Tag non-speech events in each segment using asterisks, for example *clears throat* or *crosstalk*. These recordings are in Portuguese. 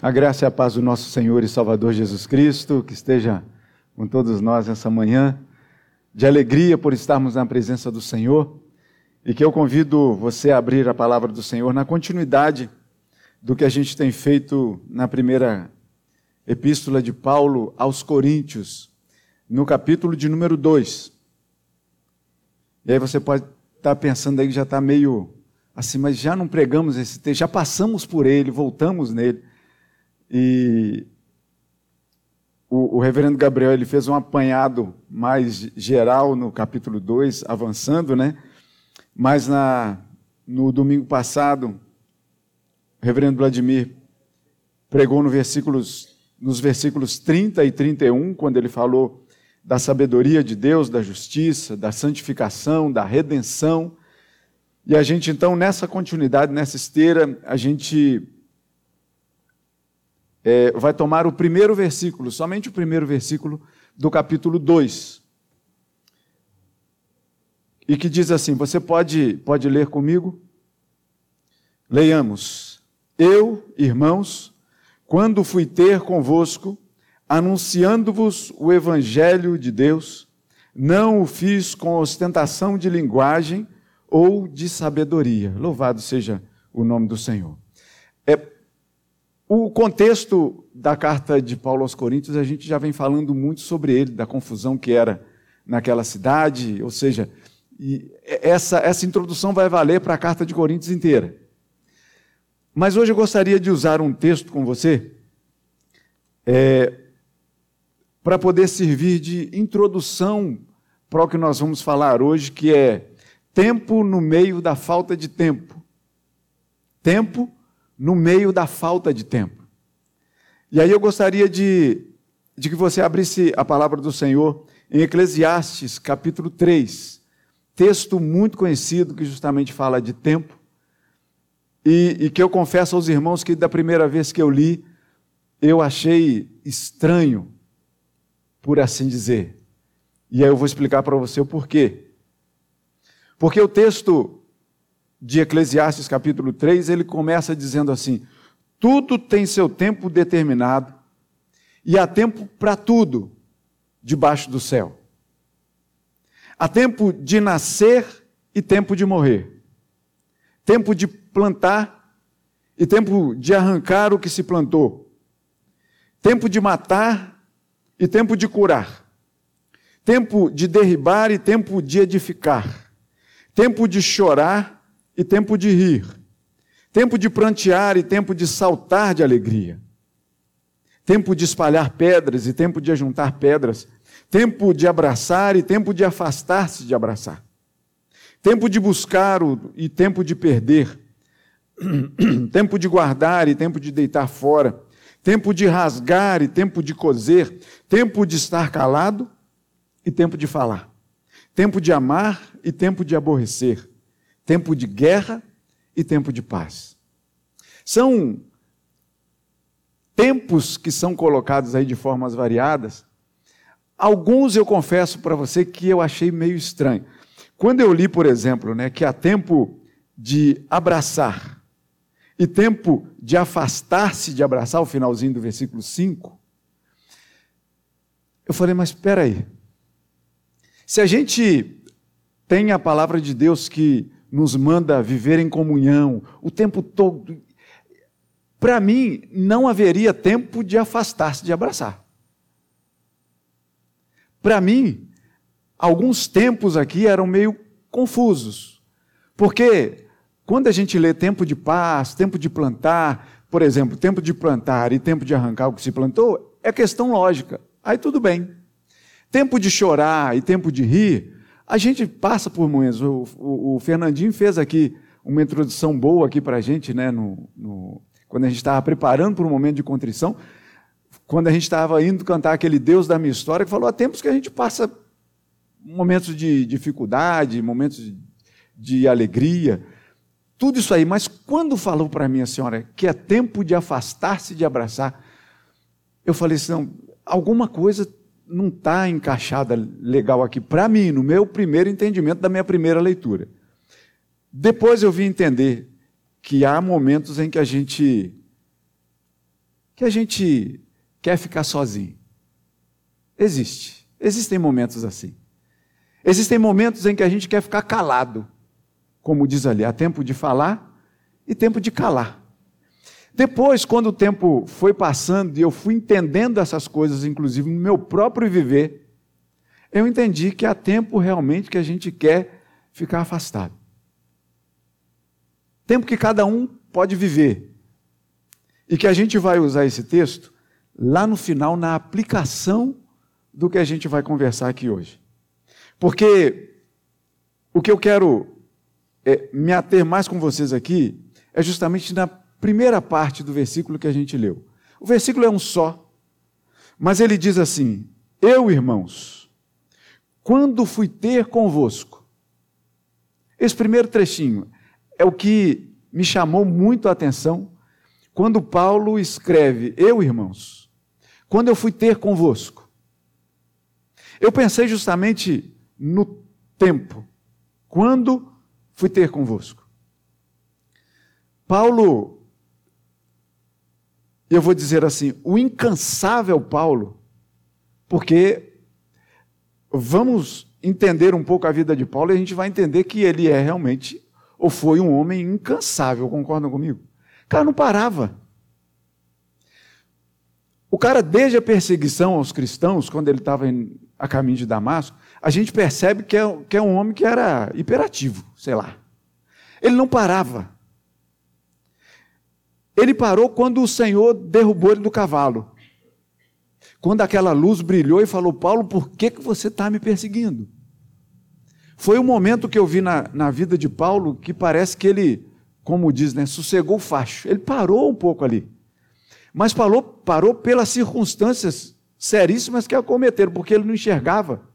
A graça e a paz do nosso Senhor e Salvador Jesus Cristo, que esteja com todos nós nessa manhã, de alegria por estarmos na presença do Senhor, e que eu convido você a abrir a palavra do Senhor na continuidade do que a gente tem feito na primeira epístola de Paulo aos Coríntios, no capítulo de número 2. E aí você pode estar pensando aí que já está meio assim, mas já não pregamos esse texto, já passamos por ele, voltamos nele. E o, o, reverendo Gabriel ele fez um apanhado mais geral no capítulo 2, avançando, né? Mas na, no domingo passado, o reverendo Vladimir pregou no versículos, nos versículos 30 e 31, quando ele falou da sabedoria de Deus, da justiça, da santificação, da redenção. E a gente, então, nessa continuidade, nessa esteira, a gente é, vai tomar o primeiro versículo, somente o primeiro versículo do capítulo 2. E que diz assim: você pode, pode ler comigo? Leiamos. Eu, irmãos, quando fui ter convosco, anunciando-vos o Evangelho de Deus, não o fiz com ostentação de linguagem ou de sabedoria. Louvado seja o nome do Senhor. É, o contexto da carta de Paulo aos Coríntios, a gente já vem falando muito sobre ele, da confusão que era naquela cidade, ou seja, essa, essa introdução vai valer para a carta de Coríntios inteira. Mas hoje eu gostaria de usar um texto com você é, para poder servir de introdução para o que nós vamos falar hoje, que é tempo no meio da falta de tempo. Tempo no meio da falta de tempo. E aí eu gostaria de, de que você abrisse a palavra do Senhor em Eclesiastes, capítulo 3, texto muito conhecido que justamente fala de tempo, e, e que eu confesso aos irmãos que da primeira vez que eu li, eu achei estranho, por assim dizer. E aí eu vou explicar para você o porquê. Porque o texto de Eclesiastes capítulo 3, ele começa dizendo assim: tudo tem seu tempo determinado e há tempo para tudo debaixo do céu. Há tempo de nascer e tempo de morrer. Tempo de plantar e tempo de arrancar o que se plantou. Tempo de matar e tempo de curar. Tempo de derribar e tempo de edificar. Tempo de chorar e tempo de rir, tempo de prantear e tempo de saltar de alegria, tempo de espalhar pedras e tempo de ajuntar pedras, tempo de abraçar e tempo de afastar-se de abraçar, tempo de buscar e tempo de perder, tempo de guardar e tempo de deitar fora, tempo de rasgar e tempo de coser, tempo de estar calado e tempo de falar, tempo de amar e tempo de aborrecer, tempo de guerra e tempo de paz. São tempos que são colocados aí de formas variadas. Alguns eu confesso para você que eu achei meio estranho. Quando eu li, por exemplo, né, que há tempo de abraçar e tempo de afastar-se de abraçar, o finalzinho do versículo 5, eu falei, mas espera aí. Se a gente tem a palavra de Deus que nos manda viver em comunhão o tempo todo. Para mim, não haveria tempo de afastar-se de abraçar. Para mim, alguns tempos aqui eram meio confusos. Porque quando a gente lê tempo de paz, tempo de plantar, por exemplo, tempo de plantar e tempo de arrancar o que se plantou, é questão lógica. Aí tudo bem. Tempo de chorar e tempo de rir, a gente passa por momentos. O, o, o Fernandinho fez aqui uma introdução boa aqui para a gente, né, no, no, quando a gente estava preparando para um momento de contrição, quando a gente estava indo cantar aquele Deus da minha história, que falou há tempos que a gente passa momentos de dificuldade, momentos de, de alegria, tudo isso aí. Mas quando falou para mim a senhora que é tempo de afastar-se de abraçar, eu falei assim, não, alguma coisa não está encaixada legal aqui para mim, no meu primeiro entendimento da minha primeira leitura. Depois eu vim entender que há momentos em que a gente que a gente quer ficar sozinho. Existe. Existem momentos assim. Existem momentos em que a gente quer ficar calado, como diz ali, há tempo de falar e tempo de calar. Depois, quando o tempo foi passando e eu fui entendendo essas coisas, inclusive no meu próprio viver, eu entendi que há tempo realmente que a gente quer ficar afastado. Tempo que cada um pode viver. E que a gente vai usar esse texto lá no final, na aplicação do que a gente vai conversar aqui hoje. Porque o que eu quero é, me ater mais com vocês aqui é justamente na primeira parte do versículo que a gente leu. O versículo é um só, mas ele diz assim: Eu, irmãos, quando fui ter convosco. Esse primeiro trechinho é o que me chamou muito a atenção quando Paulo escreve: Eu, irmãos, quando eu fui ter convosco. Eu pensei justamente no tempo, quando fui ter convosco. Paulo, eu vou dizer assim, o incansável Paulo, porque vamos entender um pouco a vida de Paulo e a gente vai entender que ele é realmente, ou foi um homem incansável, concordam comigo? O cara não parava. O cara, desde a perseguição aos cristãos, quando ele estava a caminho de Damasco, a gente percebe que é, que é um homem que era hiperativo, sei lá. Ele não parava. Ele parou quando o Senhor derrubou ele do cavalo. Quando aquela luz brilhou e falou: Paulo, por que, que você está me perseguindo? Foi o momento que eu vi na, na vida de Paulo que parece que ele, como diz, né, sossegou o facho. Ele parou um pouco ali. Mas parou, parou pelas circunstâncias seríssimas que acometeram, porque ele não enxergava.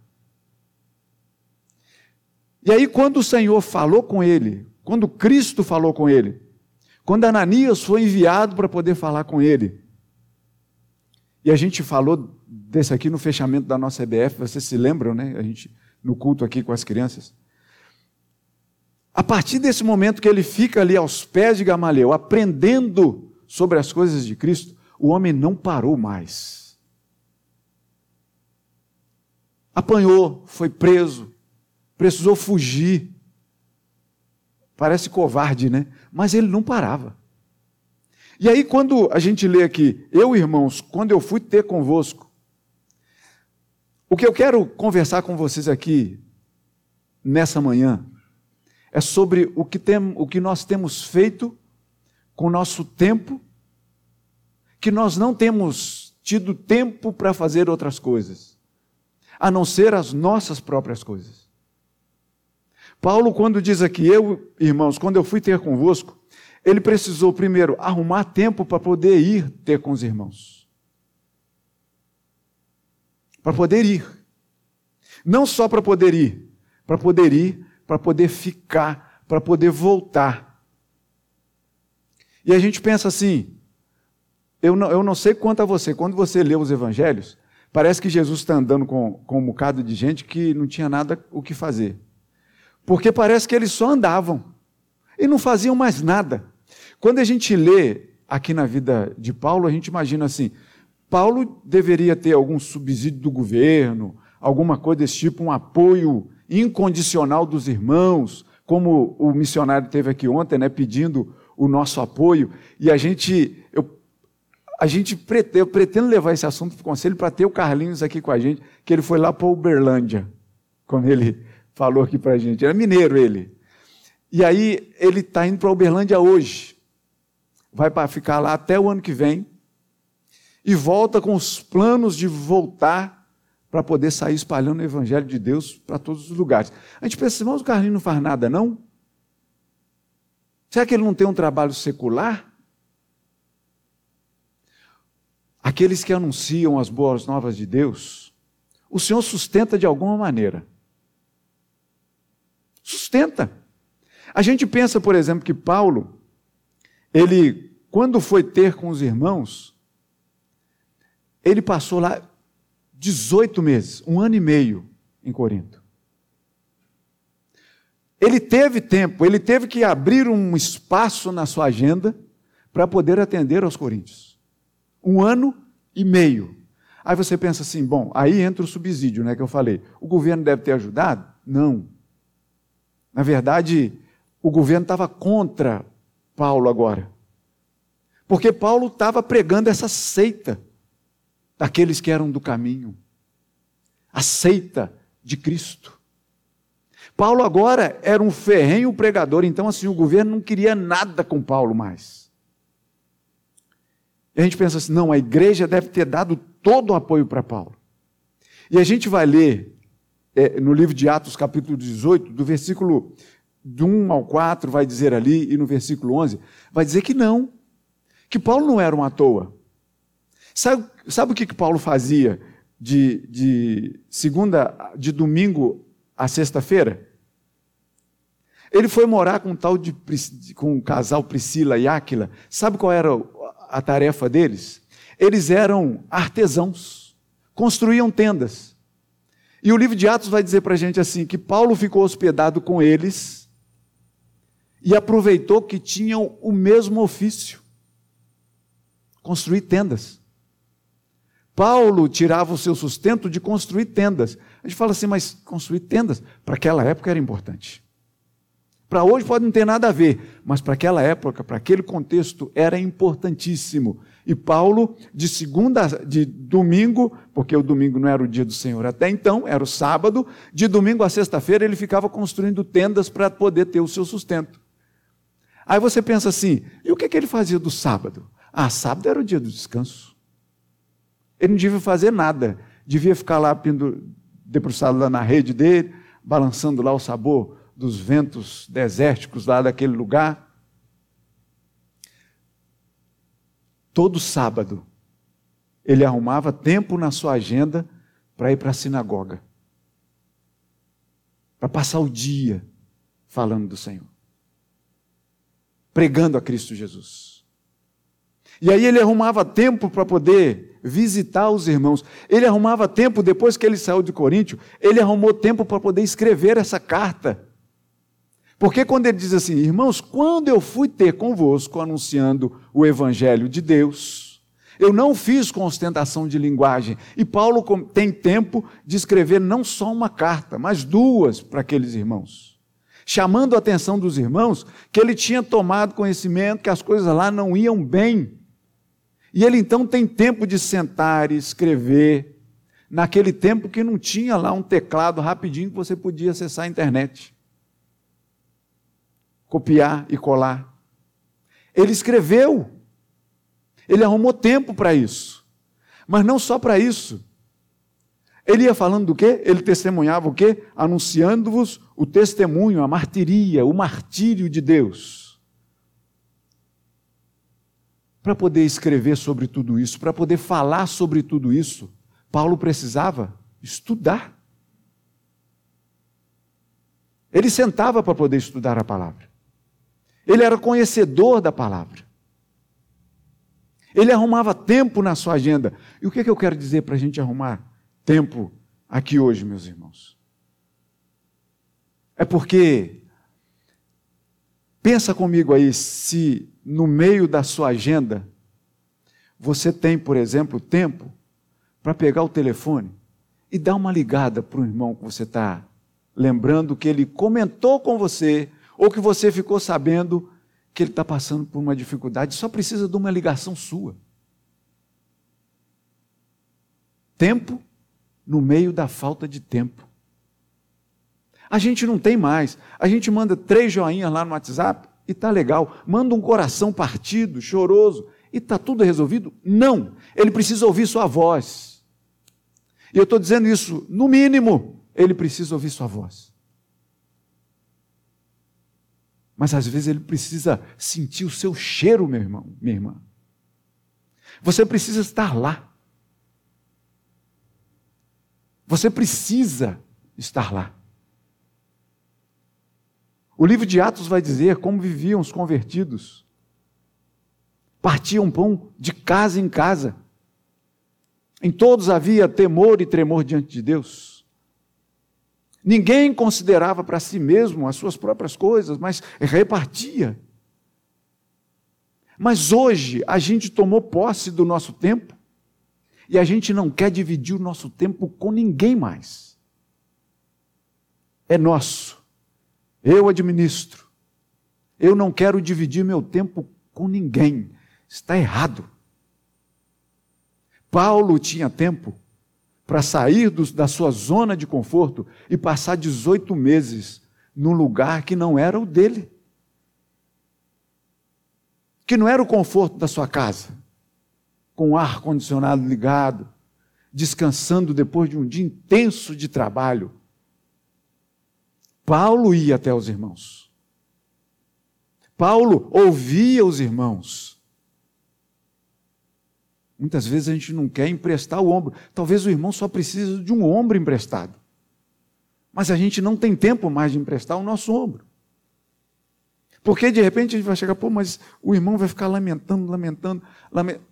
E aí, quando o Senhor falou com ele, quando Cristo falou com ele, quando Ananias foi enviado para poder falar com ele, e a gente falou desse aqui no fechamento da nossa EBF, vocês se lembram, né? A gente no culto aqui com as crianças. A partir desse momento que ele fica ali aos pés de Gamaliel, aprendendo sobre as coisas de Cristo, o homem não parou mais. Apanhou, foi preso, precisou fugir. Parece covarde, né? Mas ele não parava. E aí, quando a gente lê aqui, eu, irmãos, quando eu fui ter convosco, o que eu quero conversar com vocês aqui nessa manhã é sobre o que, tem, o que nós temos feito com o nosso tempo, que nós não temos tido tempo para fazer outras coisas, a não ser as nossas próprias coisas. Paulo, quando diz aqui, eu, irmãos, quando eu fui ter convosco, ele precisou primeiro arrumar tempo para poder ir ter com os irmãos. Para poder ir. Não só para poder ir, para poder ir, para poder ficar, para poder voltar. E a gente pensa assim, eu não, eu não sei quanto a você, quando você lê os evangelhos, parece que Jesus está andando com, com um bocado de gente que não tinha nada o que fazer. Porque parece que eles só andavam e não faziam mais nada. Quando a gente lê aqui na vida de Paulo, a gente imagina assim: Paulo deveria ter algum subsídio do governo, alguma coisa desse tipo, um apoio incondicional dos irmãos, como o missionário teve aqui ontem, né, pedindo o nosso apoio, e a gente, eu, a gente pretende, eu pretendo levar esse assunto para o conselho para ter o Carlinhos aqui com a gente, que ele foi lá para Uberlândia, quando ele falou aqui para a gente, era mineiro ele. E aí ele está indo para Uberlândia hoje, vai para ficar lá até o ano que vem, e volta com os planos de voltar para poder sair espalhando o Evangelho de Deus para todos os lugares. A gente pensa, irmãos, o Carlinhos não faz nada, não? Será que ele não tem um trabalho secular? Aqueles que anunciam as boas novas de Deus, o Senhor sustenta de alguma maneira. Sustenta. A gente pensa, por exemplo, que Paulo, ele, quando foi ter com os irmãos, ele passou lá 18 meses, um ano e meio em Corinto. Ele teve tempo, ele teve que abrir um espaço na sua agenda para poder atender aos coríntios. Um ano e meio. Aí você pensa assim, bom, aí entra o subsídio, né, que eu falei. O governo deve ter ajudado? Não. Na verdade, o governo estava contra Paulo agora. Porque Paulo estava pregando essa seita daqueles que eram do caminho. A seita de Cristo. Paulo agora era um ferrenho pregador, então assim, o governo não queria nada com Paulo mais. E a gente pensa assim, não, a igreja deve ter dado todo o apoio para Paulo. E a gente vai ler é, no livro de Atos, capítulo 18, do versículo de 1 ao 4, vai dizer ali, e no versículo 11, vai dizer que não, que Paulo não era um à toa. Sabe, sabe o que, que Paulo fazia de, de segunda, de domingo a sexta-feira? Ele foi morar com um tal de com o casal Priscila e Áquila. Sabe qual era a tarefa deles? Eles eram artesãos, construíam tendas. E o livro de Atos vai dizer para a gente assim: que Paulo ficou hospedado com eles e aproveitou que tinham o mesmo ofício construir tendas. Paulo tirava o seu sustento de construir tendas. A gente fala assim, mas construir tendas, para aquela época era importante. Para hoje pode não ter nada a ver, mas para aquela época, para aquele contexto, era importantíssimo. E Paulo, de segunda, de domingo, porque o domingo não era o dia do Senhor até então, era o sábado, de domingo a sexta-feira ele ficava construindo tendas para poder ter o seu sustento. Aí você pensa assim, e o que, que ele fazia do sábado? Ah, sábado era o dia do descanso. Ele não devia fazer nada, devia ficar lá debruçado lá na rede dele, balançando lá o sabor dos ventos desérticos lá daquele lugar. Todo sábado, ele arrumava tempo na sua agenda para ir para a sinagoga, para passar o dia falando do Senhor, pregando a Cristo Jesus. E aí ele arrumava tempo para poder visitar os irmãos. Ele arrumava tempo, depois que ele saiu de Coríntio, ele arrumou tempo para poder escrever essa carta porque quando ele diz assim, irmãos, quando eu fui ter convosco anunciando o evangelho de Deus, eu não fiz com ostentação de linguagem. E Paulo tem tempo de escrever não só uma carta, mas duas para aqueles irmãos. Chamando a atenção dos irmãos que ele tinha tomado conhecimento que as coisas lá não iam bem. E ele então tem tempo de sentar e escrever, naquele tempo que não tinha lá um teclado rapidinho que você podia acessar a internet copiar e colar. Ele escreveu. Ele arrumou tempo para isso. Mas não só para isso. Ele ia falando do quê? Ele testemunhava o quê? Anunciando-vos o testemunho, a martiria, o martírio de Deus. Para poder escrever sobre tudo isso, para poder falar sobre tudo isso, Paulo precisava estudar. Ele sentava para poder estudar a palavra. Ele era conhecedor da palavra. Ele arrumava tempo na sua agenda. E o que, é que eu quero dizer para a gente arrumar tempo aqui hoje, meus irmãos? É porque, pensa comigo aí, se no meio da sua agenda você tem, por exemplo, tempo para pegar o telefone e dar uma ligada para o irmão que você está lembrando que ele comentou com você ou que você ficou sabendo que ele está passando por uma dificuldade, só precisa de uma ligação sua. Tempo no meio da falta de tempo. A gente não tem mais. A gente manda três joinhas lá no WhatsApp e está legal. Manda um coração partido, choroso, e está tudo resolvido? Não. Ele precisa ouvir sua voz. E eu estou dizendo isso, no mínimo, ele precisa ouvir sua voz. Mas às vezes ele precisa sentir o seu cheiro, meu irmão, minha irmã. Você precisa estar lá. Você precisa estar lá. O livro de Atos vai dizer como viviam os convertidos. Partiam pão de casa em casa. Em todos havia temor e tremor diante de Deus. Ninguém considerava para si mesmo as suas próprias coisas, mas repartia. Mas hoje a gente tomou posse do nosso tempo e a gente não quer dividir o nosso tempo com ninguém mais. É nosso. Eu administro. Eu não quero dividir meu tempo com ninguém. Está errado. Paulo tinha tempo para sair do, da sua zona de conforto e passar 18 meses num lugar que não era o dele. Que não era o conforto da sua casa, com o ar condicionado ligado, descansando depois de um dia intenso de trabalho. Paulo ia até os irmãos. Paulo ouvia os irmãos. Muitas vezes a gente não quer emprestar o ombro. Talvez o irmão só precise de um ombro emprestado. Mas a gente não tem tempo mais de emprestar o nosso ombro. Porque de repente a gente vai chegar, pô, mas o irmão vai ficar lamentando, lamentando, lamentando.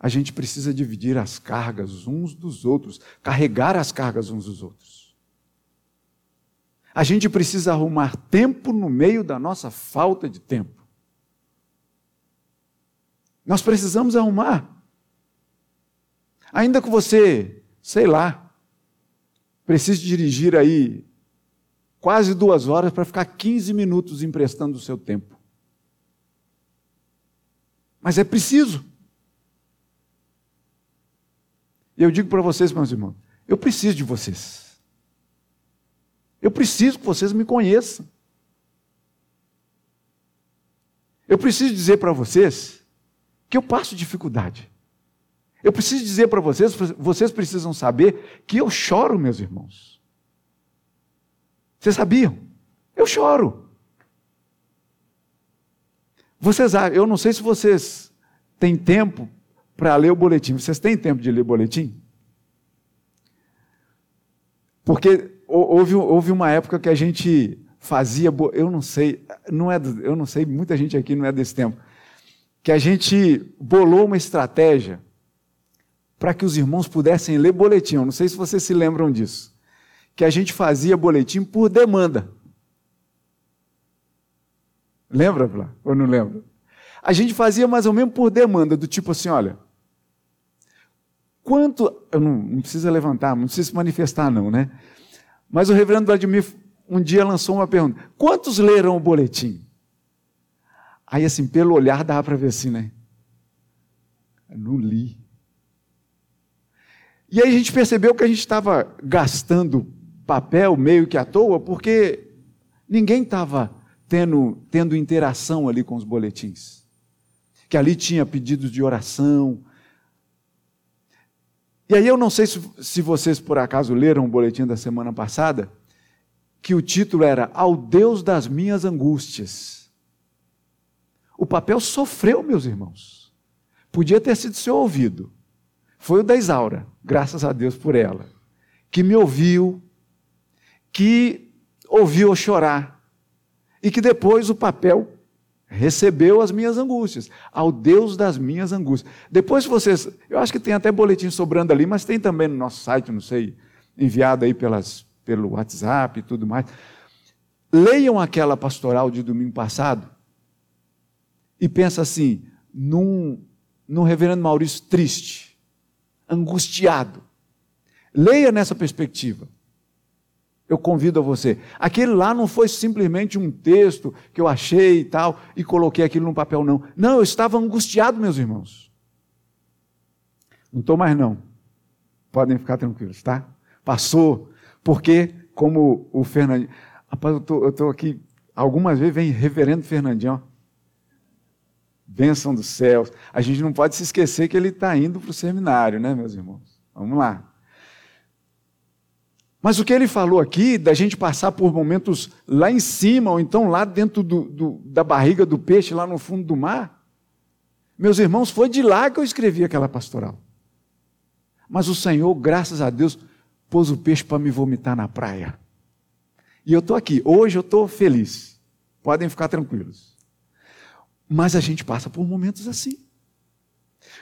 A gente precisa dividir as cargas uns dos outros, carregar as cargas uns dos outros. A gente precisa arrumar tempo no meio da nossa falta de tempo. Nós precisamos arrumar. Ainda que você, sei lá, precise dirigir aí quase duas horas para ficar 15 minutos emprestando o seu tempo. Mas é preciso. E eu digo para vocês, meus irmãos, eu preciso de vocês. Eu preciso que vocês me conheçam. Eu preciso dizer para vocês que eu passo dificuldade. Eu preciso dizer para vocês, vocês precisam saber que eu choro, meus irmãos. Vocês sabiam? Eu choro. Vocês, eu não sei se vocês têm tempo para ler o boletim. Vocês têm tempo de ler o boletim? Porque houve, houve uma época que a gente fazia, eu não sei, não é, eu não sei, muita gente aqui não é desse tempo que a gente bolou uma estratégia para que os irmãos pudessem ler boletim. Eu não sei se vocês se lembram disso. Que a gente fazia boletim por demanda. Lembra, Blá? Ou não lembra? A gente fazia mais ou menos por demanda, do tipo assim, olha, quanto. Não, não precisa levantar, não precisa se manifestar, não, né? Mas o reverendo Vladimir um dia lançou uma pergunta: quantos leram o boletim? Aí, assim, pelo olhar dava para ver assim, né? Não li. E aí a gente percebeu que a gente estava gastando papel meio que à toa, porque ninguém estava tendo, tendo interação ali com os boletins. Que ali tinha pedidos de oração. E aí eu não sei se, se vocês por acaso leram o boletim da semana passada, que o título era Ao Deus das minhas angústias. O papel sofreu, meus irmãos. Podia ter sido seu ouvido. Foi o da Isaura, graças a Deus por ela, que me ouviu, que ouviu eu chorar, e que depois o papel recebeu as minhas angústias, ao Deus das minhas angústias. Depois vocês, eu acho que tem até boletim sobrando ali, mas tem também no nosso site, não sei, enviado aí pelas, pelo WhatsApp e tudo mais. Leiam aquela pastoral de domingo passado, e pensa assim, num, num reverendo Maurício triste, angustiado. Leia nessa perspectiva. Eu convido a você. Aquele lá não foi simplesmente um texto que eu achei e tal, e coloquei aquilo no papel, não. Não, eu estava angustiado, meus irmãos. Não estou mais, não. Podem ficar tranquilos, tá? Passou, porque, como o Fernandinho. Rapaz, eu estou aqui. Algumas vezes vem reverendo Fernandinho, ó bênção dos céus. A gente não pode se esquecer que ele está indo para o seminário, né, meus irmãos? Vamos lá. Mas o que ele falou aqui, da gente passar por momentos lá em cima, ou então lá dentro do, do, da barriga do peixe, lá no fundo do mar, meus irmãos, foi de lá que eu escrevi aquela pastoral. Mas o Senhor, graças a Deus, pôs o peixe para me vomitar na praia. E eu estou aqui. Hoje eu estou feliz. Podem ficar tranquilos. Mas a gente passa por momentos assim.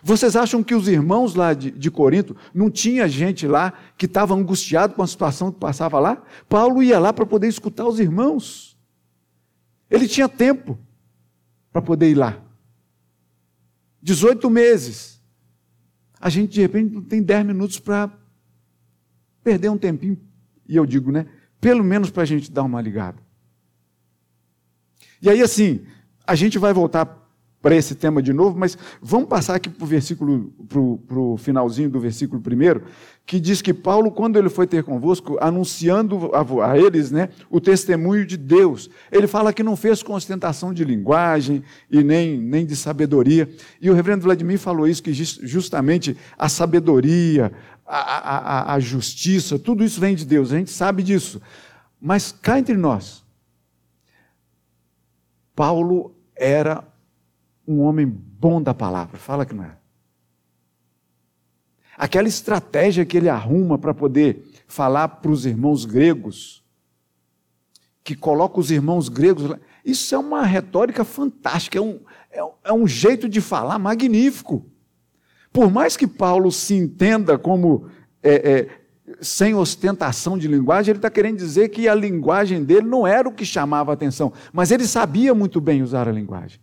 Vocês acham que os irmãos lá de, de Corinto não tinha gente lá que estava angustiado com a situação que passava lá? Paulo ia lá para poder escutar os irmãos. Ele tinha tempo. para poder ir lá. 18 meses. A gente, de repente, não tem 10 minutos para perder um tempinho. E eu digo, né? Pelo menos para a gente dar uma ligada. E aí, assim, a gente vai voltar para esse tema de novo, mas vamos passar aqui para o versículo, para o finalzinho do versículo primeiro, que diz que Paulo, quando ele foi ter convosco, anunciando a, a, eles né, o testemunho de Deus, ele fala que não fez com ostentação de linguagem e nem, nem de sabedoria. E o reverendo Vladimir falou isso, que justamente a sabedoria, a, a, a justiça, tudo isso vem de Deus, a gente sabe disso. Mas cá entre nós, Paulo era um homem bom da palavra. Fala que não é. Aquela estratégia que ele arruma para poder falar para os irmãos gregos, que coloca os irmãos gregos. Isso é uma retórica fantástica, é um, é, é um jeito de falar magnífico. Por mais que Paulo se entenda como é, é, sem ostentação de linguagem, ele está querendo dizer que a linguagem dele não era o que chamava a atenção, mas ele sabia muito bem usar a linguagem.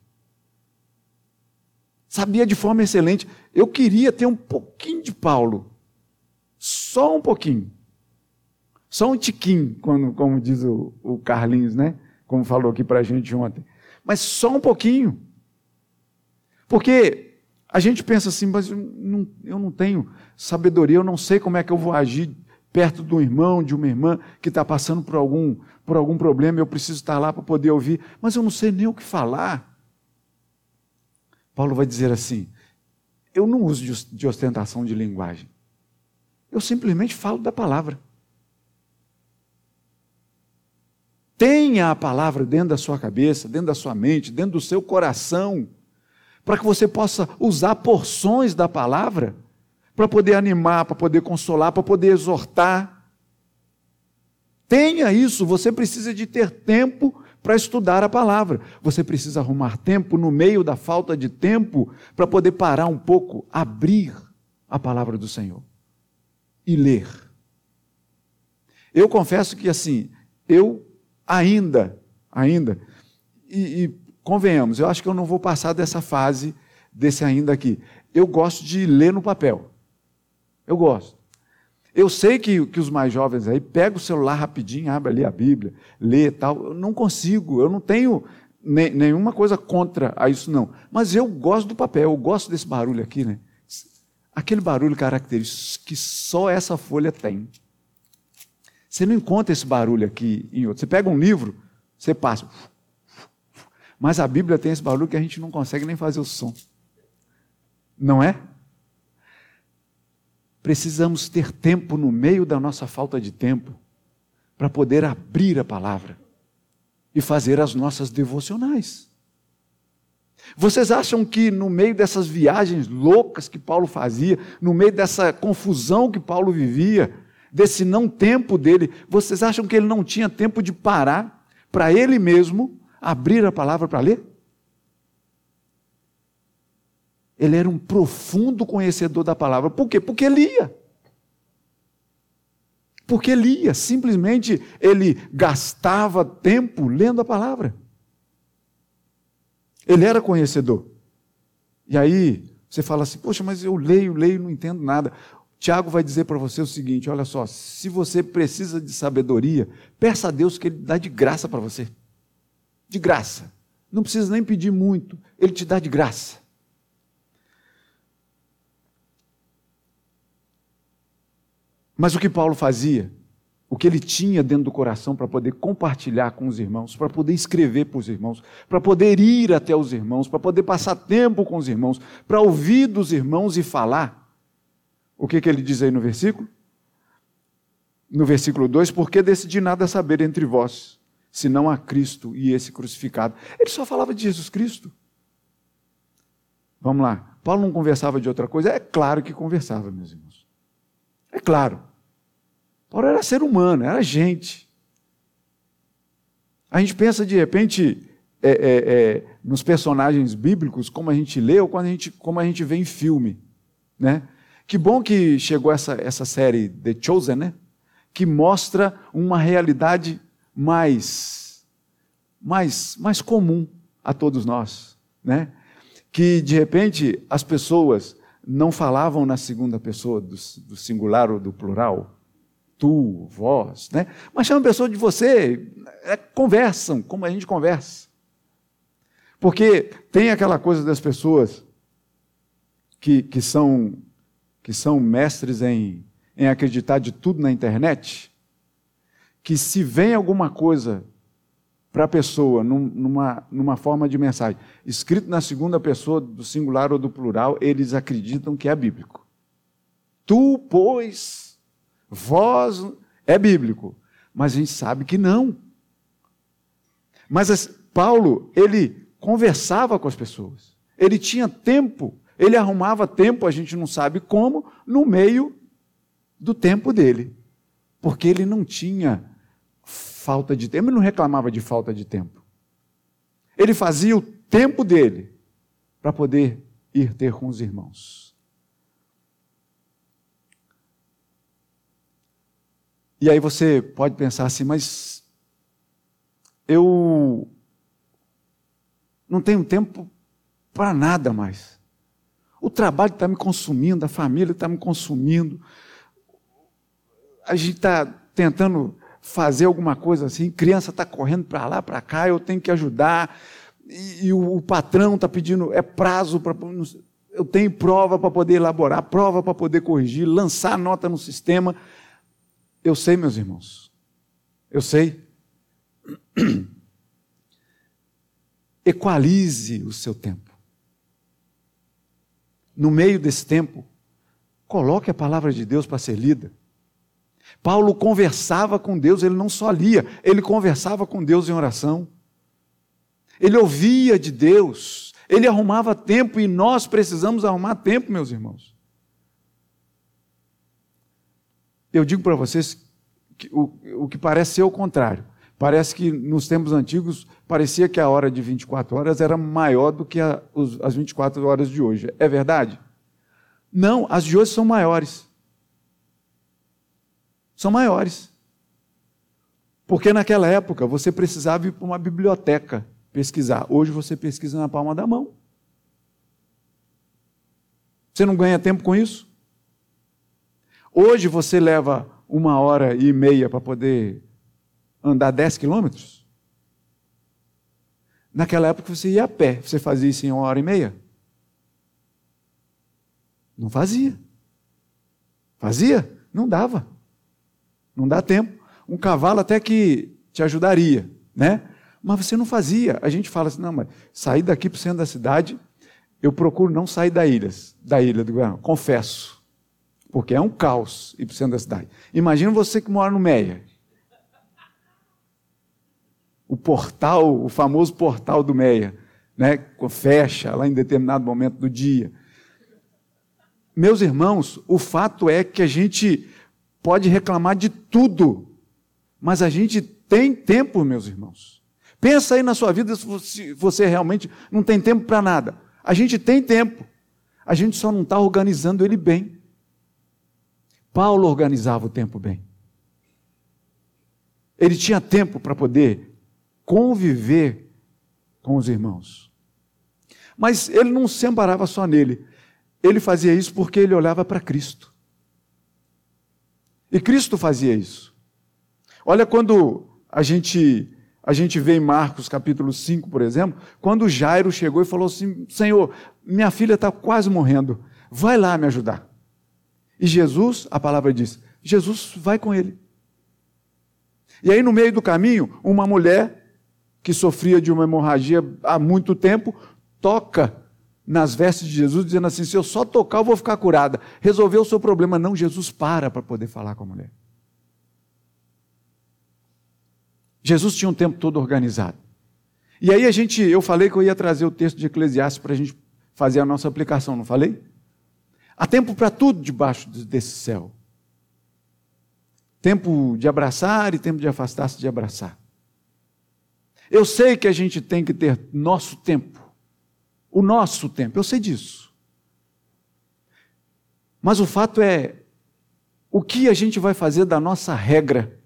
Sabia de forma excelente. Eu queria ter um pouquinho de Paulo. Só um pouquinho. Só um tiquinho, como, como diz o, o Carlinhos, né? Como falou aqui para a gente ontem. Mas só um pouquinho. Porque a gente pensa assim, mas eu não, eu não tenho sabedoria, eu não sei como é que eu vou agir perto de um irmão, de uma irmã que está passando por algum, por algum problema, eu preciso estar lá para poder ouvir, mas eu não sei nem o que falar. Paulo vai dizer assim: eu não uso de ostentação de linguagem. Eu simplesmente falo da palavra. Tenha a palavra dentro da sua cabeça, dentro da sua mente, dentro do seu coração, para que você possa usar porções da palavra para poder animar, para poder consolar, para poder exortar. Tenha isso, você precisa de ter tempo para estudar a palavra. Você precisa arrumar tempo no meio da falta de tempo para poder parar um pouco, abrir a palavra do Senhor e ler. Eu confesso que assim, eu ainda, ainda, e, e convenhamos, eu acho que eu não vou passar dessa fase, desse ainda aqui. Eu gosto de ler no papel. Eu gosto. Eu sei que, que os mais jovens aí pegam o celular rapidinho, abre ali a Bíblia, lê tal. Eu não consigo, eu não tenho ne, nenhuma coisa contra a isso, não. Mas eu gosto do papel, eu gosto desse barulho aqui, né? Aquele barulho característico que só essa folha tem. Você não encontra esse barulho aqui em outro. Você pega um livro, você passa. Mas a Bíblia tem esse barulho que a gente não consegue nem fazer o som. Não é? Precisamos ter tempo no meio da nossa falta de tempo para poder abrir a palavra e fazer as nossas devocionais. Vocês acham que no meio dessas viagens loucas que Paulo fazia, no meio dessa confusão que Paulo vivia, desse não tempo dele, vocês acham que ele não tinha tempo de parar para ele mesmo abrir a palavra para ler? Ele era um profundo conhecedor da palavra. Por quê? Porque lia. Porque lia, simplesmente ele gastava tempo lendo a palavra. Ele era conhecedor. E aí você fala assim: Poxa, mas eu leio, leio, não entendo nada. Tiago vai dizer para você o seguinte: olha só, se você precisa de sabedoria, peça a Deus que Ele dá de graça para você. De graça. Não precisa nem pedir muito, Ele te dá de graça. Mas o que Paulo fazia, o que ele tinha dentro do coração para poder compartilhar com os irmãos, para poder escrever para os irmãos, para poder ir até os irmãos, para poder passar tempo com os irmãos, para ouvir dos irmãos e falar. O que, que ele diz aí no versículo? No versículo 2: Porque decidi nada saber entre vós, senão a Cristo e esse crucificado. Ele só falava de Jesus Cristo. Vamos lá. Paulo não conversava de outra coisa? É claro que conversava, meus irmãos. É claro. Paulo era ser humano, era gente. A gente pensa de repente é, é, é, nos personagens bíblicos, como a gente lê ou quando a gente, como a gente vê em filme. Né? Que bom que chegou essa, essa série The Chosen, né? que mostra uma realidade mais, mais, mais comum a todos nós. né? Que de repente as pessoas não falavam na segunda pessoa do, do singular ou do plural, tu, vós, né? Mas chamam a pessoa de você, é, conversam, como a gente conversa. Porque tem aquela coisa das pessoas que, que, são, que são mestres em, em acreditar de tudo na internet, que se vem alguma coisa para a pessoa, num, numa, numa forma de mensagem, escrito na segunda pessoa do singular ou do plural, eles acreditam que é bíblico. Tu, pois, vós, é bíblico. Mas a gente sabe que não. Mas Paulo, ele conversava com as pessoas. Ele tinha tempo, ele arrumava tempo, a gente não sabe como, no meio do tempo dele. Porque ele não tinha falta de tempo, ele não reclamava de falta de tempo. Ele fazia o tempo dele para poder ir ter com os irmãos. E aí você pode pensar assim, mas eu não tenho tempo para nada mais. O trabalho está me consumindo, a família está me consumindo. A gente está tentando fazer alguma coisa assim, criança está correndo para lá, para cá, eu tenho que ajudar, e, e o, o, patrão está pedindo, é prazo para. Eu tenho prova para poder elaborar, prova para poder corrigir, lançar nota no sistema. Eu sei, meus irmãos, eu sei. *clears throat* Equalize o seu tempo. No meio desse tempo, coloque a palavra de Deus para ser lida. Paulo conversava com Deus, ele não só lia, ele conversava com Deus em oração. Ele ouvia de Deus, ele arrumava tempo e nós precisamos arrumar tempo, meus irmãos. Eu digo para vocês que o, o que parece ser o contrário. Parece que nos tempos antigos parecia que a hora de 24 horas era maior do que a, os, as 24 horas de hoje. É verdade? Não, as de hoje são maiores são maiores. Porque naquela época você precisava ir para uma biblioteca pesquisar. Hoje você pesquisa na palma da mão. Você não ganha tempo com isso? Hoje você leva uma hora e meia para poder andar 10 quilômetros? Naquela época você ia a pé. Você fazia isso em uma hora e meia? Não fazia. Fazia? Não dava. Não dá tempo. Um cavalo até que te ajudaria, né? Mas você não fazia. A gente fala assim, não, mas sair daqui para o centro da cidade, eu procuro não sair da ilha, da ilha do Guarani, confesso. Porque é um caos ir para o centro da cidade. Imagina você que mora no Meia. O portal, o famoso portal do Meia, né? Fecha lá em determinado momento do dia. Meus irmãos, o fato é que a gente pode reclamar de tudo, mas a gente tem tempo, meus irmãos. Pensa aí na sua vida se você realmente não tem tempo para nada. A gente tem tempo, a gente só não está organizando ele bem. Paulo organizava o tempo bem. Ele tinha tempo para poder conviver com os irmãos. Mas ele não se amparava só nele. Ele fazia isso porque ele olhava para Cristo. E Cristo fazia isso. Olha quando a gente a gente vê em Marcos capítulo 5, por exemplo, quando Jairo chegou e falou assim: Senhor, minha filha está quase morrendo, vai lá me ajudar. E Jesus, a palavra diz: Jesus vai com ele. E aí, no meio do caminho, uma mulher que sofria de uma hemorragia há muito tempo toca nas vestes de Jesus, dizendo assim: se eu só tocar, eu vou ficar curada. Resolveu o seu problema. Não, Jesus para para poder falar com a mulher. Jesus tinha um tempo todo organizado. E aí a gente, eu falei que eu ia trazer o texto de Eclesiastes para a gente fazer a nossa aplicação, não falei? Há tempo para tudo debaixo desse céu. Tempo de abraçar e tempo de afastar-se de abraçar. Eu sei que a gente tem que ter nosso tempo o nosso tempo, eu sei disso. Mas o fato é, o que a gente vai fazer da nossa regra?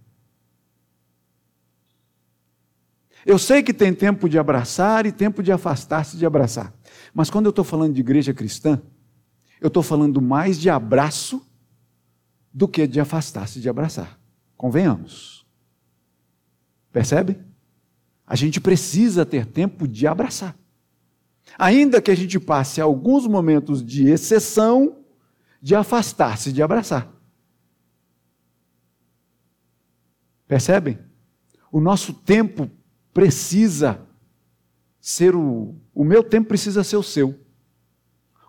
Eu sei que tem tempo de abraçar e tempo de afastar-se de abraçar. Mas quando eu estou falando de igreja cristã, eu estou falando mais de abraço do que de afastar-se de abraçar. Convenhamos. Percebe? A gente precisa ter tempo de abraçar. Ainda que a gente passe alguns momentos de exceção, de afastar-se de abraçar. Percebem? O nosso tempo precisa ser o. O meu tempo precisa ser o seu.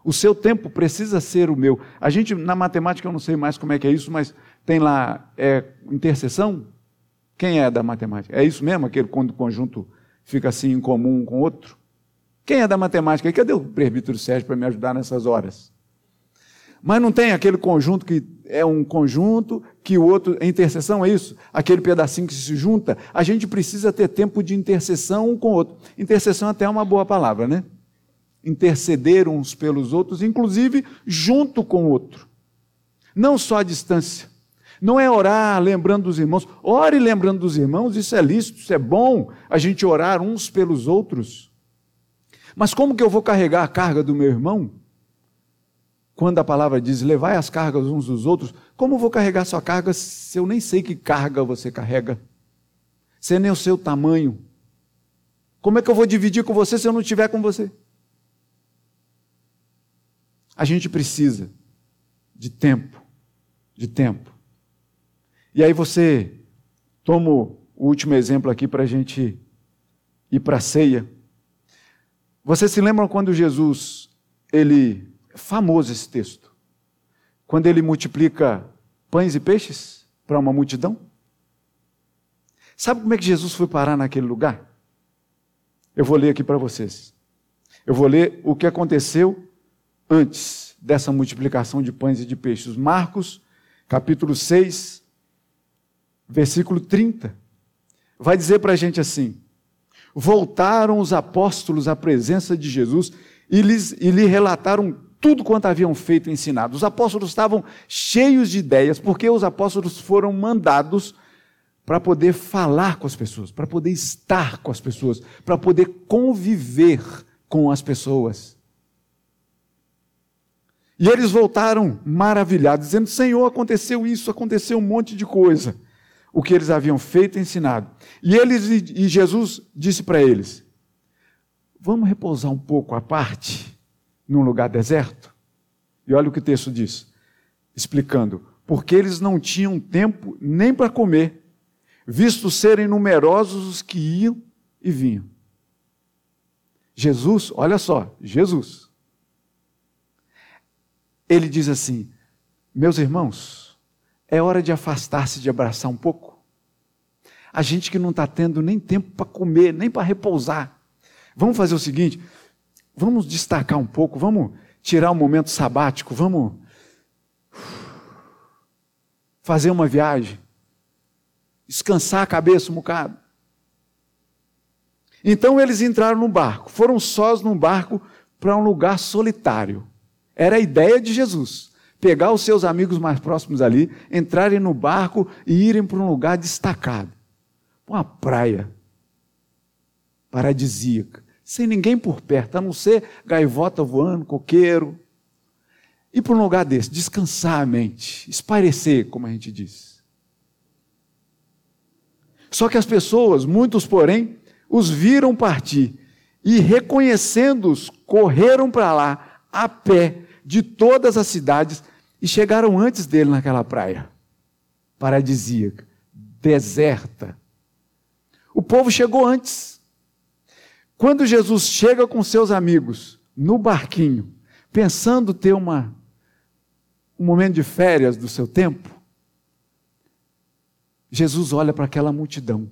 O seu tempo precisa ser o meu. A gente, na matemática, eu não sei mais como é que é isso, mas tem lá é, interseção. Quem é da matemática? É isso mesmo, aquele quando o conjunto fica assim em comum um com o outro? Quem é da matemática? Cadê o presbítero Sérgio para me ajudar nessas horas? Mas não tem aquele conjunto que é um conjunto, que o outro é interseção, é isso? Aquele pedacinho que se junta. A gente precisa ter tempo de intercessão um com o outro. Intercessão até é uma boa palavra, né? Interceder uns pelos outros, inclusive junto com o outro. Não só à distância. Não é orar lembrando dos irmãos. Ore lembrando dos irmãos, isso é lícito, isso é bom, a gente orar uns pelos outros. Mas como que eu vou carregar a carga do meu irmão? Quando a palavra diz, levai as cargas uns dos outros, como vou carregar sua carga se eu nem sei que carga você carrega? Se nem o seu tamanho. Como é que eu vou dividir com você se eu não estiver com você? A gente precisa de tempo, de tempo. E aí você toma o último exemplo aqui para a gente ir para a ceia. Você se lembra quando Jesus, ele, é famoso esse texto, quando ele multiplica pães e peixes para uma multidão? Sabe como é que Jesus foi parar naquele lugar? Eu vou ler aqui para vocês. Eu vou ler o que aconteceu antes dessa multiplicação de pães e de peixes. Marcos, capítulo 6, versículo 30. Vai dizer para a gente assim: voltaram os apóstolos à presença de Jesus e, lhes, e lhe relataram tudo quanto haviam feito e ensinado. Os apóstolos estavam cheios de ideias, porque os apóstolos foram mandados para poder falar com as pessoas, para poder estar com as pessoas, para poder conviver com as pessoas. E eles voltaram maravilhados, dizendo: Senhor, aconteceu isso, aconteceu um monte de coisa o que eles haviam feito e ensinado. E, eles, e Jesus disse para eles: Vamos repousar um pouco à parte, num lugar deserto? E olha o que o texto diz, explicando: porque eles não tinham tempo nem para comer, visto serem numerosos os que iam e vinham. Jesus, olha só, Jesus. Ele diz assim: Meus irmãos, é hora de afastar-se, de abraçar um pouco. A gente que não está tendo nem tempo para comer, nem para repousar. Vamos fazer o seguinte: vamos destacar um pouco, vamos tirar um momento sabático, vamos fazer uma viagem, descansar a cabeça um bocado. Então eles entraram no barco, foram sós num barco para um lugar solitário. Era a ideia de Jesus pegar os seus amigos mais próximos ali, entrarem no barco e irem para um lugar destacado uma praia paradisíaca, sem ninguém por perto, a não ser gaivota voando, coqueiro. Ir para um lugar desse, descansar a mente, esparecer, como a gente diz. Só que as pessoas, muitos porém, os viram partir e, reconhecendo-os, correram para lá a pé de todas as cidades e chegaram antes dele naquela praia paradisíaca, deserta. O povo chegou antes. Quando Jesus chega com seus amigos no barquinho, pensando ter uma, um momento de férias do seu tempo, Jesus olha para aquela multidão.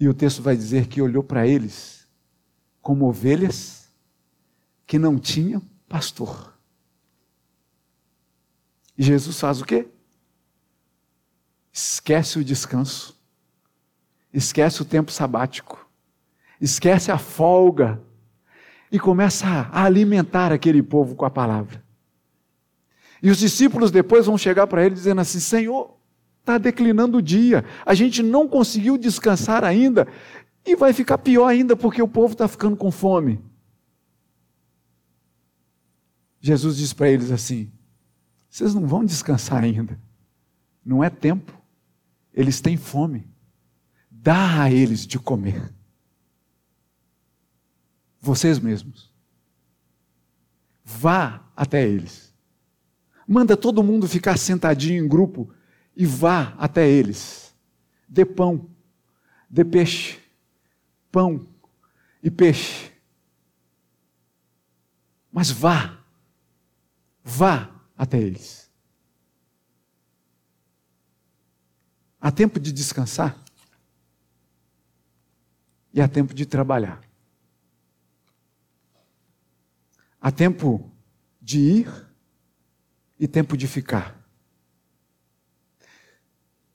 E o texto vai dizer que olhou para eles como ovelhas que não tinham pastor. E Jesus faz o quê? Esquece o descanso, esquece o tempo sabático, esquece a folga e começa a alimentar aquele povo com a palavra. E os discípulos depois vão chegar para ele dizendo assim: Senhor, Está declinando o dia. A gente não conseguiu descansar ainda e vai ficar pior ainda porque o povo está ficando com fome. Jesus diz para eles assim: vocês não vão descansar ainda. Não é tempo. Eles têm fome. Dá a eles de comer. Vocês mesmos. Vá até eles. Manda todo mundo ficar sentadinho em grupo e vá até eles. Dê pão, dê peixe, pão e peixe. Mas vá, vá até eles. Há tempo de descansar e há tempo de trabalhar. Há tempo de ir e tempo de ficar.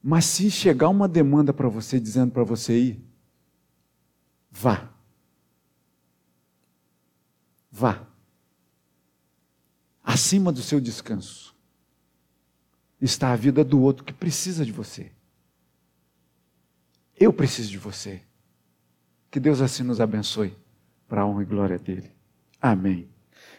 Mas se chegar uma demanda para você dizendo para você ir, vá. Vá. Acima do seu descanso está a vida do outro que precisa de você. Eu preciso de você. Que Deus assim nos abençoe, para a honra e glória dele. Amém.